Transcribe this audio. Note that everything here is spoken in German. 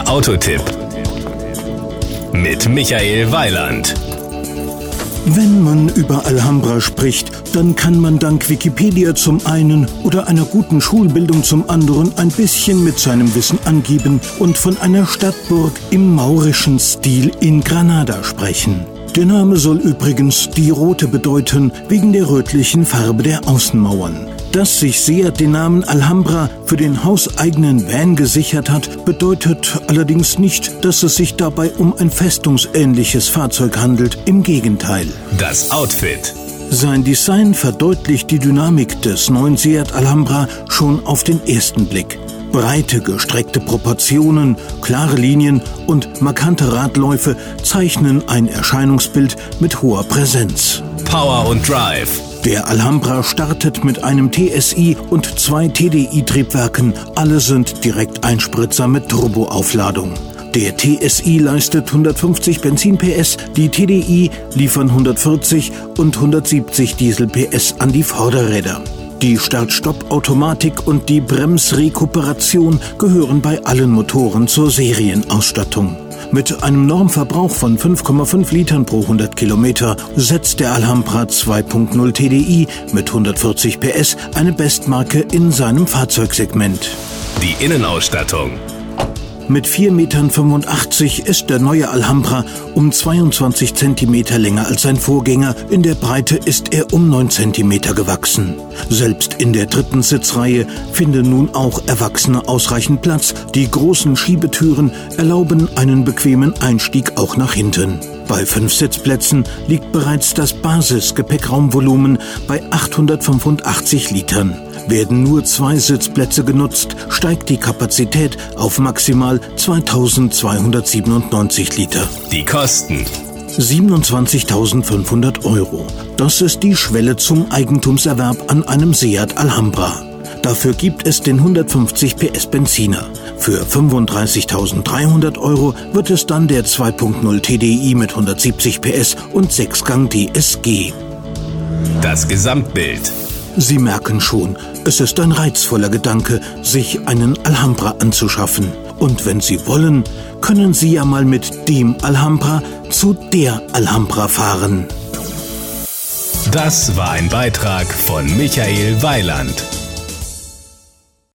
Der Autotipp mit Michael Weiland. Wenn man über Alhambra spricht, dann kann man dank Wikipedia zum einen oder einer guten Schulbildung zum anderen ein bisschen mit seinem Wissen angeben und von einer Stadtburg im maurischen Stil in Granada sprechen. Der Name soll übrigens die rote bedeuten, wegen der rötlichen Farbe der Außenmauern. Dass sich Seat den Namen Alhambra für den hauseigenen Van gesichert hat, bedeutet allerdings nicht, dass es sich dabei um ein festungsähnliches Fahrzeug handelt. Im Gegenteil. Das Outfit. Sein Design verdeutlicht die Dynamik des neuen Seat Alhambra schon auf den ersten Blick. Breite, gestreckte Proportionen, klare Linien und markante Radläufe zeichnen ein Erscheinungsbild mit hoher Präsenz. Power und Drive. Der Alhambra startet mit einem TSI und zwei TDI-Triebwerken. Alle sind Direkteinspritzer mit Turboaufladung. Der TSI leistet 150 Benzin PS, die TDI liefern 140 und 170 Diesel PS an die Vorderräder. Die Start-Stopp-Automatik und die Bremsrekuperation gehören bei allen Motoren zur Serienausstattung. Mit einem Normverbrauch von 5,5 Litern pro 100 Kilometer setzt der Alhambra 2.0 TDI mit 140 PS eine Bestmarke in seinem Fahrzeugsegment. Die Innenausstattung. Mit 4,85 Metern ist der neue Alhambra um 22 Zentimeter länger als sein Vorgänger. In der Breite ist er um 9 Zentimeter gewachsen. Selbst in der dritten Sitzreihe finden nun auch Erwachsene ausreichend Platz. Die großen Schiebetüren erlauben einen bequemen Einstieg auch nach hinten. Bei fünf Sitzplätzen liegt bereits das Basisgepäckraumvolumen bei 885 Litern. Werden nur zwei Sitzplätze genutzt, steigt die Kapazität auf maximal 2297 Liter. Die Kosten. 27.500 Euro. Das ist die Schwelle zum Eigentumserwerb an einem Seat Alhambra. Dafür gibt es den 150 PS Benziner. Für 35.300 Euro wird es dann der 2.0 TDI mit 170 PS und 6-Gang DSG. Das Gesamtbild. Sie merken schon, es ist ein reizvoller Gedanke, sich einen Alhambra anzuschaffen. Und wenn Sie wollen, können Sie ja mal mit dem Alhambra zu der Alhambra fahren. Das war ein Beitrag von Michael Weiland.